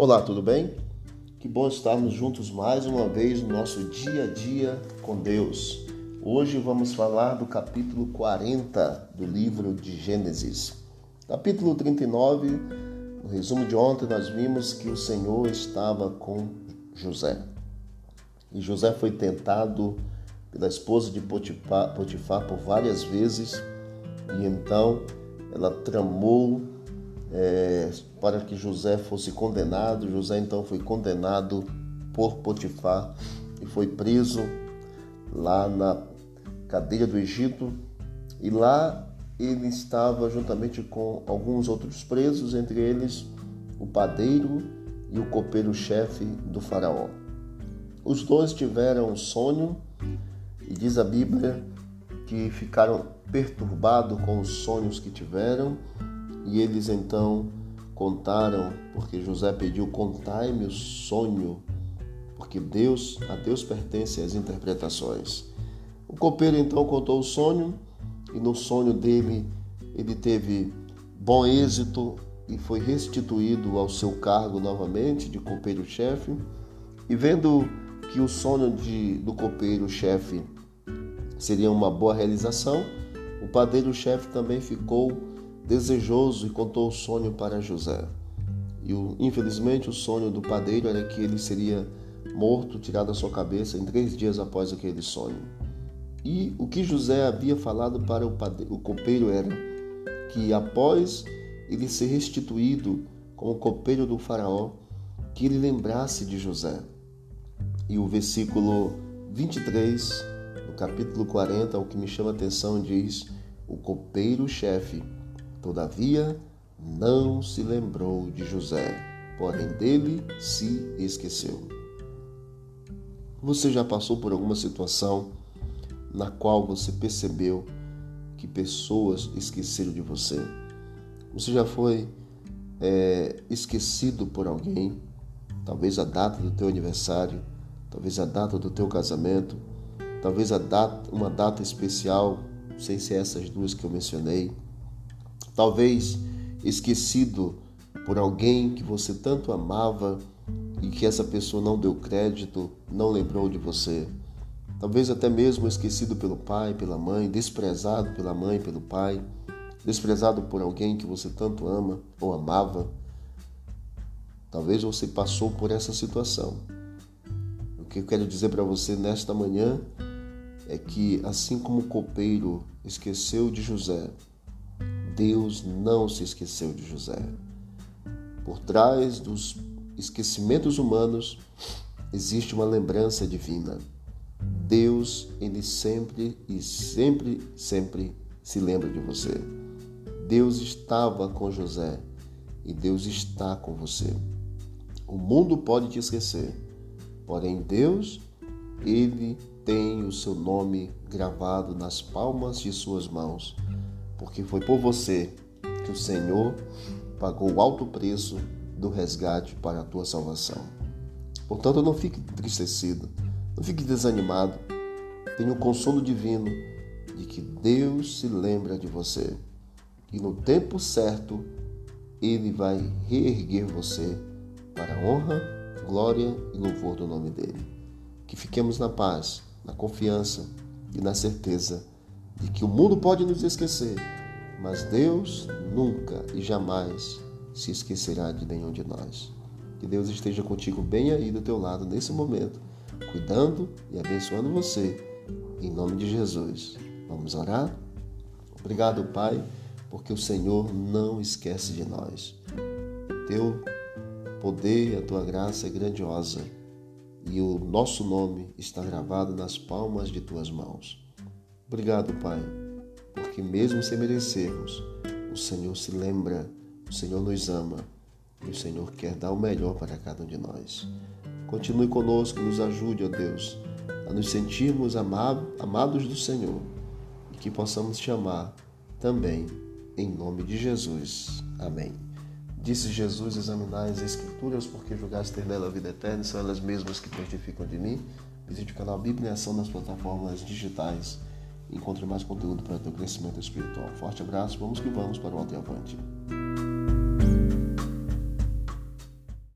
Olá, tudo bem? Que bom estarmos juntos mais uma vez no nosso dia a dia com Deus. Hoje vamos falar do capítulo 40 do livro de Gênesis. Capítulo 39, no resumo de ontem, nós vimos que o Senhor estava com José. E José foi tentado pela esposa de Potifar, Potifar por várias vezes, e então ela tramou é, para que José fosse condenado. José então foi condenado por Potifar e foi preso lá na cadeia do Egito. E lá ele estava juntamente com alguns outros presos, entre eles o padeiro e o copeiro-chefe do faraó. Os dois tiveram um sonho e diz a Bíblia que ficaram perturbados com os sonhos que tiveram e eles então contaram, porque José pediu: contai-me o sonho, porque Deus, a Deus pertence as interpretações. O copeiro então contou o sonho e no sonho dele ele teve bom êxito e foi restituído ao seu cargo novamente de copeiro-chefe. E vendo que o sonho de, do copeiro-chefe seria uma boa realização, o padeiro-chefe também ficou desejoso e contou o sonho para José. E infelizmente o sonho do padeiro era que ele seria morto, tirado da sua cabeça em três dias após aquele sonho. E o que José havia falado para o, padeiro, o copeiro era que após ele ser restituído como copeiro do faraó, que ele lembrasse de José. E o versículo 23, no capítulo 40, o que me chama a atenção diz: O copeiro-chefe Todavia, não se lembrou de José, porém dele se esqueceu. Você já passou por alguma situação na qual você percebeu que pessoas esqueceram de você? Você já foi é, esquecido por alguém? Talvez a data do teu aniversário, talvez a data do teu casamento, talvez a data, uma data especial, sem ser essas duas que eu mencionei talvez esquecido por alguém que você tanto amava e que essa pessoa não deu crédito, não lembrou de você. Talvez até mesmo esquecido pelo pai, pela mãe, desprezado pela mãe, pelo pai, desprezado por alguém que você tanto ama ou amava. Talvez você passou por essa situação. O que eu quero dizer para você nesta manhã é que, assim como o copeiro esqueceu de José, Deus não se esqueceu de José. Por trás dos esquecimentos humanos existe uma lembrança divina. Deus, ele sempre e sempre, sempre se lembra de você. Deus estava com José e Deus está com você. O mundo pode te esquecer, porém Deus, ele tem o seu nome gravado nas palmas de suas mãos porque foi por você que o Senhor pagou o alto preço do resgate para a tua salvação. Portanto, não fique entristecido, não fique desanimado. Tenha o consolo divino de que Deus se lembra de você e no tempo certo ele vai reerguer você para a honra, glória e louvor do nome dele. Que fiquemos na paz, na confiança e na certeza de que o mundo pode nos esquecer, mas Deus nunca e jamais se esquecerá de nenhum de nós. Que Deus esteja contigo bem aí do teu lado nesse momento, cuidando e abençoando você, em nome de Jesus. Vamos orar? Obrigado, Pai, porque o Senhor não esquece de nós. Teu poder, a tua graça é grandiosa e o nosso nome está gravado nas palmas de tuas mãos. Obrigado, Pai, porque mesmo sem merecermos, o Senhor se lembra, o Senhor nos ama e o Senhor quer dar o melhor para cada um de nós. Continue conosco, nos ajude, ó Deus, a nos sentirmos amados do Senhor e que possamos te amar também, em nome de Jesus. Amém. Disse Jesus: Examinai as Escrituras, porque julgaste ter nela a vida eterna, são elas mesmas que testificam de mim. Visite o canal Bíblia em Ação nas plataformas digitais encontre mais conteúdo para o teu crescimento espiritual. Forte abraço, vamos que vamos para o alto e avante.